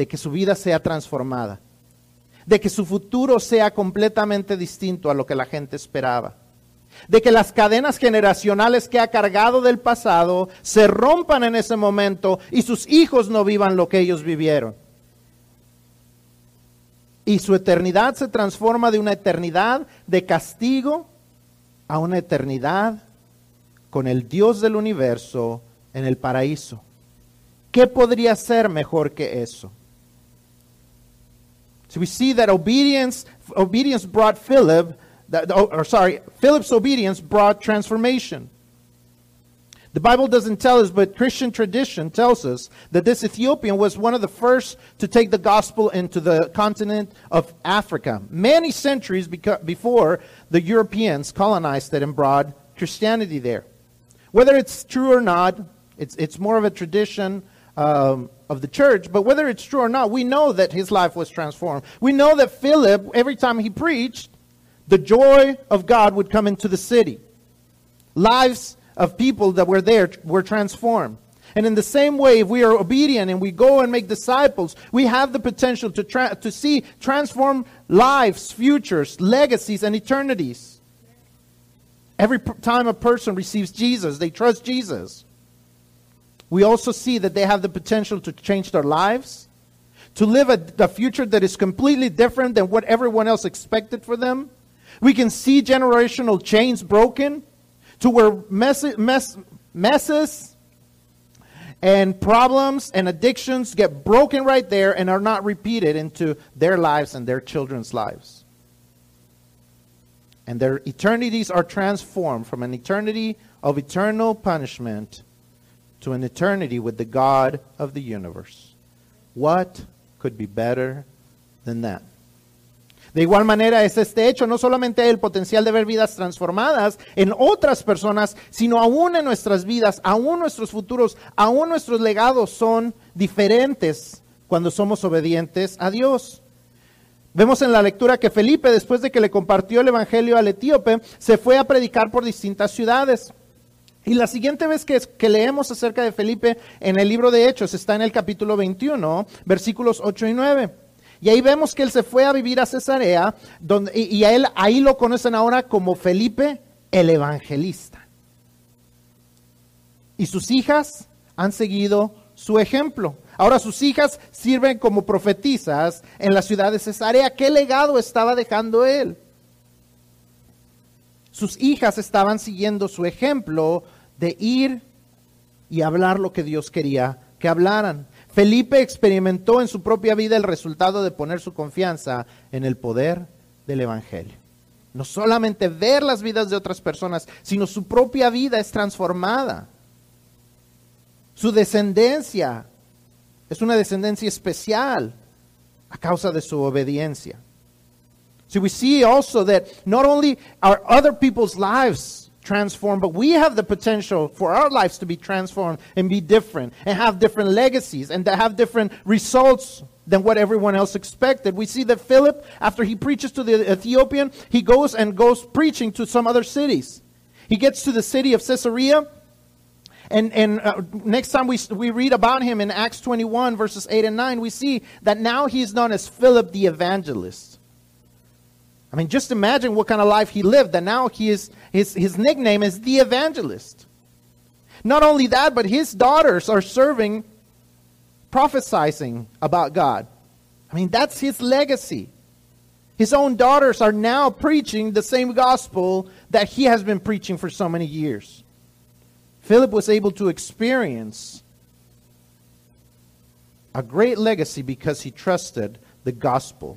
de que su vida sea transformada, de que su futuro sea completamente distinto a lo que la gente esperaba, de que las cadenas generacionales que ha cargado del pasado se rompan en ese momento y sus hijos no vivan lo que ellos vivieron. Y su eternidad se transforma de una eternidad de castigo a una eternidad con el Dios del universo en el paraíso. ¿Qué podría ser mejor que eso? So we see that obedience, obedience brought Philip, that, oh, or sorry, Philip's obedience brought transformation. The Bible doesn't tell us, but Christian tradition tells us that this Ethiopian was one of the first to take the gospel into the continent of Africa, many centuries before the Europeans colonized it and brought Christianity there. Whether it's true or not, it's, it's more of a tradition um, of the church, but whether it's true or not, we know that his life was transformed. We know that Philip, every time he preached, the joy of God would come into the city. Lives of people that were there were transformed. And in the same way, if we are obedient and we go and make disciples, we have the potential to, tra- to see transform lives, futures, legacies, and eternities. Every time a person receives Jesus, they trust Jesus. We also see that they have the potential to change their lives, to live a, a future that is completely different than what everyone else expected for them. We can see generational chains broken to where mess, mess, messes and problems and addictions get broken right there and are not repeated into their lives and their children's lives. And their eternities are transformed from an eternity of eternal punishment to an eternity with the God of the universe. What could be better than that? De igual manera es este hecho no solamente el potencial de ver vidas transformadas en otras personas, sino aún en nuestras vidas, aún nuestros futuros, aún nuestros legados son diferentes cuando somos obedientes a Dios. Vemos en la lectura que Felipe, después de que le compartió el Evangelio al etíope, se fue a predicar por distintas ciudades. Y la siguiente vez que, leemos acerca de Felipe en el libro de Hechos está en el capítulo 21, versículos 8 y 9. Y ahí vemos que él se fue a vivir a Cesarea, donde, y, a él ahí lo conocen ahora como Felipe el Evangelista. Y sus hijas han seguido su ejemplo. Ahora sus hijas sirven como profetizas en la ciudad de Cesarea. ¿Qué legado estaba dejando él? Sus hijas estaban siguiendo su ejemplo de ir y hablar lo que Dios quería que hablaran. Felipe experimentó en su propia vida el resultado de poner su confianza en el poder del Evangelio. No solamente ver las vidas de otras personas, sino su propia vida es transformada. Su descendencia es una descendencia especial a causa de su obediencia. So we see also that not only are other people's lives transformed, but we have the potential for our lives to be transformed and be different and have different legacies and to have different results than what everyone else expected. We see that Philip, after he preaches to the Ethiopian, he goes and goes preaching to some other cities. He gets to the city of Caesarea. And, and uh, next time we, we read about him in Acts 21, verses 8 and 9, we see that now he's known as Philip the evangelist. I mean, just imagine what kind of life he lived, that now he is, his, his nickname is the evangelist. Not only that, but his daughters are serving, prophesizing about God. I mean, that's his legacy. His own daughters are now preaching the same gospel that he has been preaching for so many years. Philip was able to experience a great legacy because he trusted the gospel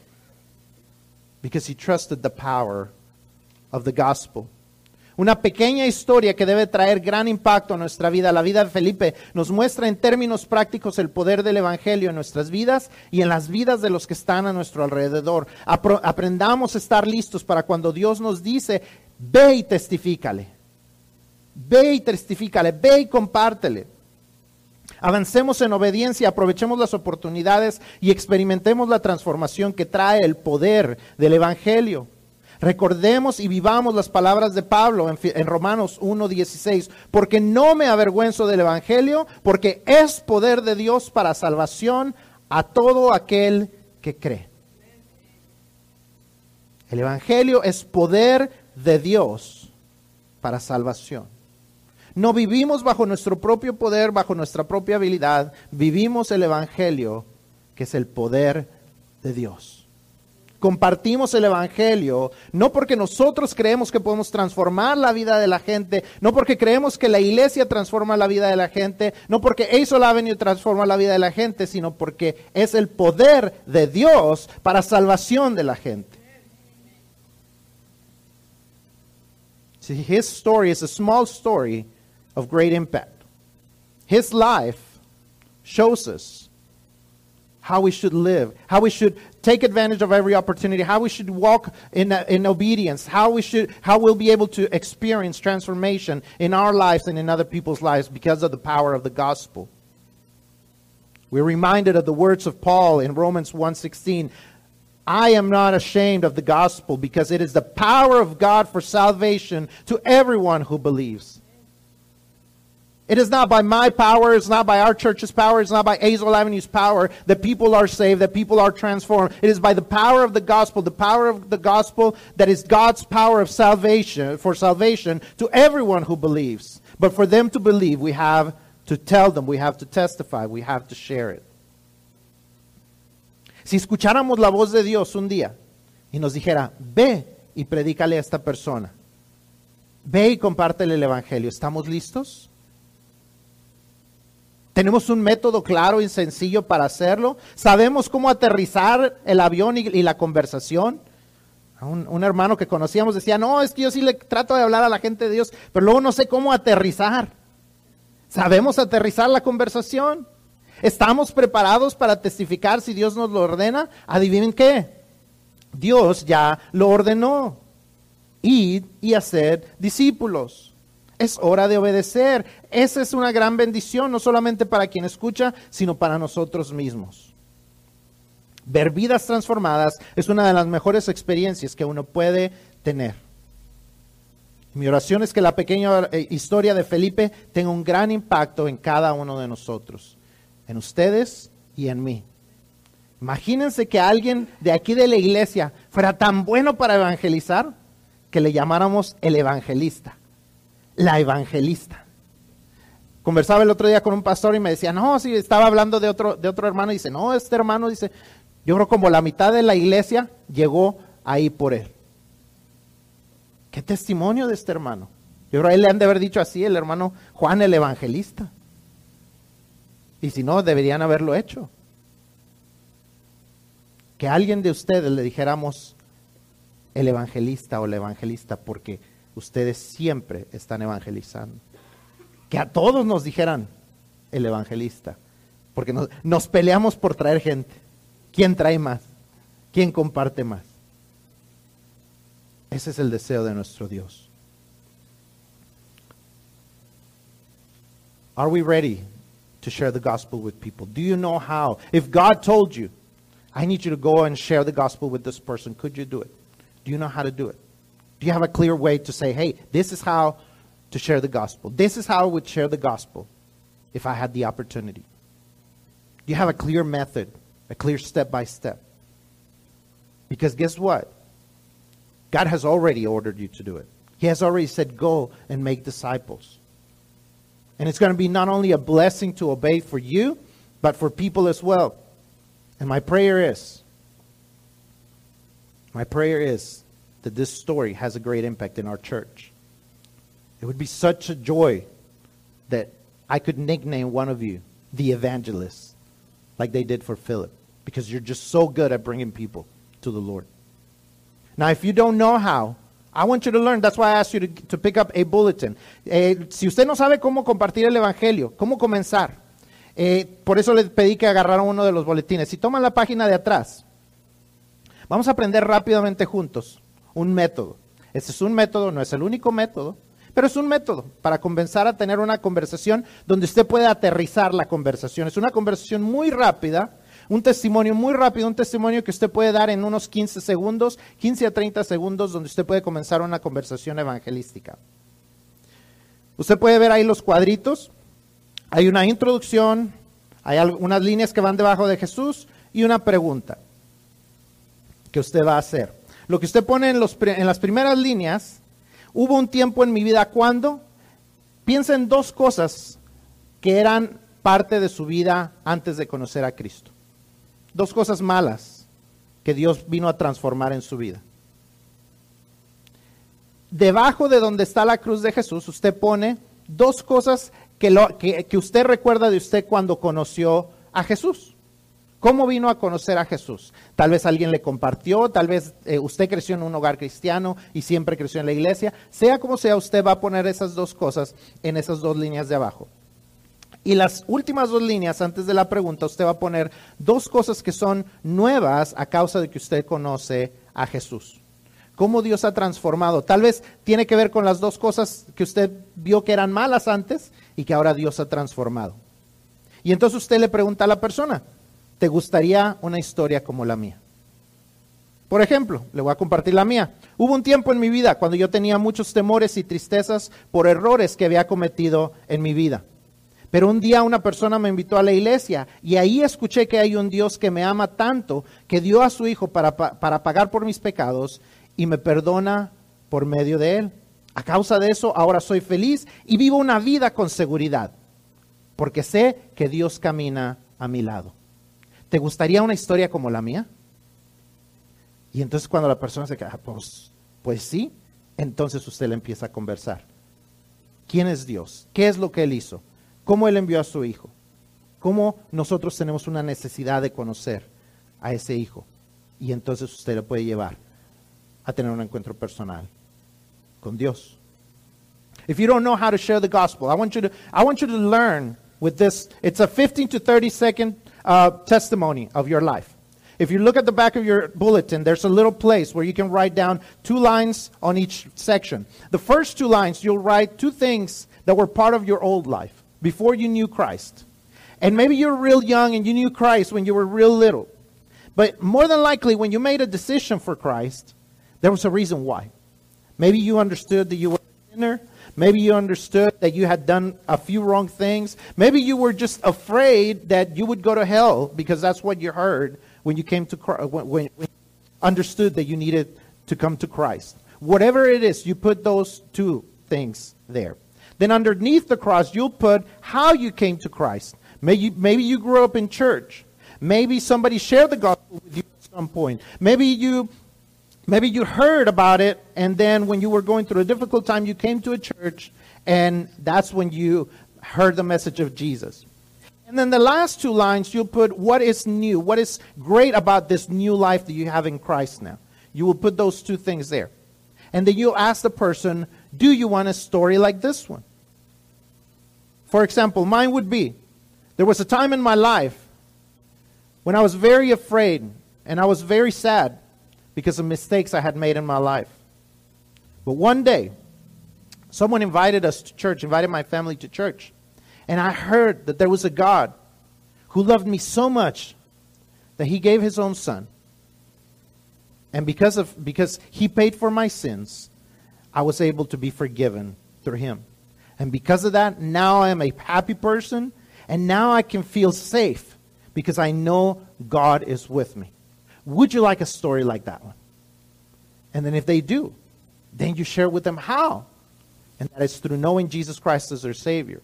because he trusted the power of the gospel. Una pequeña historia que debe traer gran impacto a nuestra vida. La vida de Felipe nos muestra en términos prácticos el poder del Evangelio en nuestras vidas y en las vidas de los que están a nuestro alrededor. Apro aprendamos a estar listos para cuando Dios nos dice, ve y testifícale. Ve y testifícale, ve y compártele. Avancemos en obediencia, aprovechemos las oportunidades y experimentemos la transformación que trae el poder del Evangelio. Recordemos y vivamos las palabras de Pablo en, Romanos 1.16, porque no me avergüenzo del Evangelio, porque es poder de Dios para salvación a todo aquel que cree. El Evangelio es poder de Dios para salvación. No vivimos bajo nuestro propio poder, bajo nuestra propia habilidad. Vivimos el Evangelio, que es el poder de Dios. Compartimos el Evangelio no porque nosotros creemos que podemos transformar la vida de la gente, no porque creemos que la iglesia transforma la vida de la gente, no porque Aisol Avenue transforma la vida de la gente, sino porque es el poder de Dios para salvación de la gente. See, his story is a small story of great impact. His life shows us how we should live, how we should take advantage of every opportunity, how we should walk in, uh, in obedience, how we should, how we'll be able to experience transformation in our lives and in other people's lives because of the power of the gospel. We're reminded of the words of Paul in Romans 1:16. I am not ashamed of the gospel because it is the power of God for salvation to everyone who believes. It is not by my power, it's not by our church's power, it's not by Azle Avenue's power that people are saved, that people are transformed. It is by the power of the gospel, the power of the gospel that is God's power of salvation, for salvation to everyone who believes. But for them to believe, we have to tell them, we have to testify, we have to share it. Si escucháramos la voz de Dios un día y nos dijera, ve y predícale a esta persona, ve y compártele el Evangelio, ¿estamos listos? ¿Tenemos un método claro y sencillo para hacerlo? ¿Sabemos cómo aterrizar el avión y, la conversación? Un, hermano que conocíamos decía, no, es que yo sí le trato de hablar a la gente de Dios, pero luego no sé cómo aterrizar. ¿Sabemos aterrizar la conversación? ¿Estamos preparados para testificar si Dios nos lo ordena? Adivinen qué. Dios ya lo ordenó. Ir y hacer discípulos. Es hora de obedecer. Esa es una gran bendición, no solamente para quien escucha, sino para nosotros mismos. Ver vidas transformadas es una de las mejores experiencias que uno puede tener. Mi oración es que la pequeña eh, historia de Felipe tenga un gran impacto en cada uno de nosotros en ustedes y en mí. Imagínense que alguien de aquí de la iglesia fuera tan bueno para evangelizar que le llamáramos el evangelista, la evangelista. Conversaba el otro día con un pastor y me decía, no, si estaba hablando de otro, de otro hermano, dice, no, este hermano dice, yo creo como la mitad de la iglesia llegó ahí por él. ¿Qué testimonio de este hermano? Yo creo que le han de haber dicho así, el hermano Juan el evangelista. Y si no, deberían haberlo hecho. Que alguien de ustedes le dijéramos el evangelista o la evangelista, porque ustedes siempre están evangelizando. Que a todos nos dijeran el evangelista, porque nos, peleamos por traer gente. ¿Quién trae más? ¿Quién comparte más? Ese es el deseo de nuestro Dios. Are we ready to share the gospel with people? Do you know how? If God told you, I need you to go and share the gospel with this person, could you do it? Do you know how to do it? Do you have a clear way to say, hey, this is how to share the gospel? This is how I would share the gospel if I had the opportunity. Do you have a clear method, a clear step by step? Because guess what? God has already ordered you to do it. He has already said, go and make disciples. And it's going to be not only a blessing to obey for you, but for people as well. And my prayer is, my prayer is that this story has a great impact in our church. It would be such a joy that I could nickname one of you the evangelist, like they did for Philip, because you're just so good at bringing people to the Lord. Now, if you don't know how, I want you to learn. That's why I asked you to, to pick up a bulletin. Eh, si usted no sabe cómo compartir el Evangelio, cómo comenzar, eh, por eso le pedí que agarraran uno de los boletines. Si toman la página de atrás, vamos a aprender rápidamente juntos un método. Este es un método, no es el único método, pero es un método para comenzar a tener una conversación donde usted puede aterrizar la conversación. Es una conversación muy rápida un testimonio muy rápido, un testimonio que usted puede dar en unos 15 segundos, 15 a 30 segundos, donde usted puede comenzar una conversación evangelística. Usted puede ver ahí los cuadritos. Hay una introducción, hay unas líneas que van debajo de Jesús y una pregunta que usted va a hacer. Lo que usted pone en, en las primeras líneas, hubo un tiempo en mi vida cuando, piensa en dos cosas que eran parte de su vida antes de conocer a Cristo dos cosas malas que Dios vino a transformar en su vida. Debajo de donde está la cruz de Jesús, usted pone dos cosas que, lo, que, usted recuerda de usted cuando conoció a Jesús. ¿Cómo vino a conocer a Jesús? Tal vez alguien le compartió, tal vez eh, usted creció en un hogar cristiano y siempre creció en la iglesia. Sea como sea, usted va a poner esas dos cosas en esas dos líneas de abajo. Y las últimas dos líneas antes de la pregunta, usted va a poner dos cosas que son nuevas a causa de que usted conoce a Jesús. Cómo Dios ha transformado. Tal vez tiene que ver con las dos cosas que usted vio que eran malas antes y que ahora Dios ha transformado. Y entonces usted le pregunta a la persona, ¿te gustaría una historia como la mía? Por ejemplo, le voy a compartir la mía. Hubo un tiempo en mi vida cuando yo tenía muchos temores y tristezas por errores que había cometido en mi vida. Pero un día una persona me invitó a la iglesia y ahí escuché que hay un Dios que me ama tanto, que dio a su Hijo para, para pagar por mis pecados y me perdona por medio de Él. A causa de eso, ahora soy feliz y vivo una vida con seguridad, porque sé que Dios camina a mi lado. ¿Te gustaría una historia como la mía? Y entonces cuando la persona se queda, pues, pues sí, entonces usted le empieza a conversar. ¿Quién es Dios? ¿Qué es lo que Él hizo? ¿Cómo Él envió a su Hijo? ¿Cómo nosotros tenemos una necesidad de conocer a ese Hijo? Y entonces usted le puede llevar a tener un encuentro personal con Dios. If you don't know how to share the gospel, I want you to, I want you to learn with this. It's a 15 to 30 second uh, testimony of your life. If you look at the back of your bulletin, there's a little place where you can write down two lines on each section. The first two lines, you'll write two things that were part of your old life before you knew Christ. And maybe you're real young and you knew Christ when you were real little. But more than likely, when you made a decision for Christ, there was a reason why. Maybe you understood that you were a sinner. Maybe you understood that you had done a few wrong things. Maybe you were just afraid that you would go to hell because that's what you heard when you came to Christ, uh, when, when you understood that you needed to come to Christ. Whatever it is, you put those two things there. Then underneath the cross, you'll put how you came to Christ. Maybe, you, maybe you grew up in church. Maybe somebody shared the gospel with you at some point. Maybe you maybe you heard about it and then when you were going through a difficult time you came to a church and that's when you heard the message of Jesus. And then the last two lines, you'll put what is new, what is great about this new life that you have in Christ now. You will put those two things there. And then you'll ask the person, do you want a story like this one? For example, mine would be there was a time in my life when I was very afraid and I was very sad because of mistakes I had made in my life. But one day, someone invited us to church, invited my family to church. And I heard that there was a God who loved me so much that he gave his own son. And because of because he paid for my sins, I was able to be forgiven through him. And because of that, now I am a happy person and now I can feel safe because I know God is with me. Would you like a story like that one? And then if they do, then you share with them how. And that is through knowing Jesus Christ as their Savior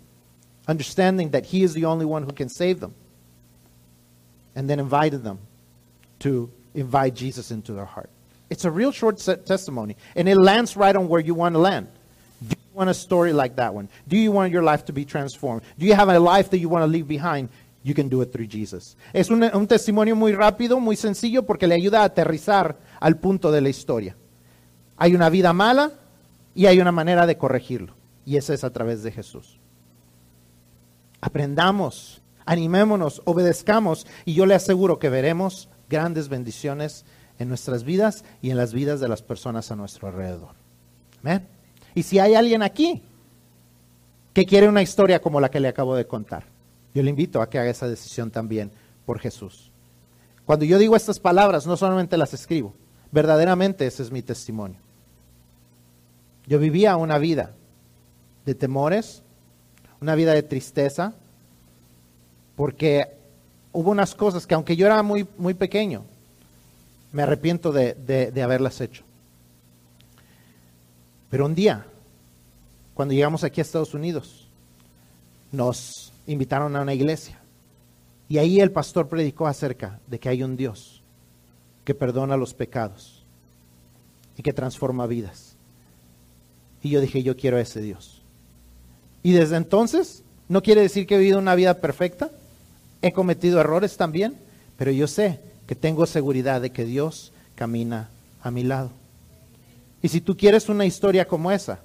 understanding that He is the only one who can save them, and then invited them to invite Jesus into their heart. It's a real short testimony, and it lands right on where you want to land. Do you want a story like that one? Do you want your life to be transformed? Do you have a life that you want to leave behind? You can do it through Jesus. Es un, testimonio muy rápido, muy sencillo, porque le ayuda a aterrizar al punto de la historia. Hay una vida mala y hay una manera de corregirlo, y esa es a través de Jesús. Aprendamos, animémonos, obedezcamos y yo le aseguro que veremos grandes bendiciones en nuestras vidas y en las vidas de las personas a nuestro alrededor. Amén. Y si hay alguien aquí que quiere una historia como la que le acabo de contar, yo le invito a que haga esa decisión también por Jesús. Cuando yo digo estas palabras, no solamente las escribo, verdaderamente ese es mi testimonio. Yo vivía una vida de temores, una vida de tristeza, porque hubo unas cosas que aunque yo era muy, muy pequeño, me arrepiento de, de haberlas hecho. Pero un día, cuando llegamos aquí a Estados Unidos, nos invitaron a una iglesia. Y ahí el pastor predicó acerca de que hay un Dios que perdona los pecados y que transforma vidas. Y yo dije, yo quiero a ese Dios. Y desde entonces, no quiere decir que he vivido una vida perfecta, he cometido errores también, pero yo sé que tengo seguridad de que Dios camina a mi lado. Y si tú quieres una historia como esa,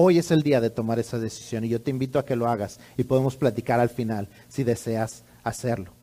hoy es el día de tomar esa decisión y yo te invito a que lo hagas y podemos platicar al final si deseas hacerlo.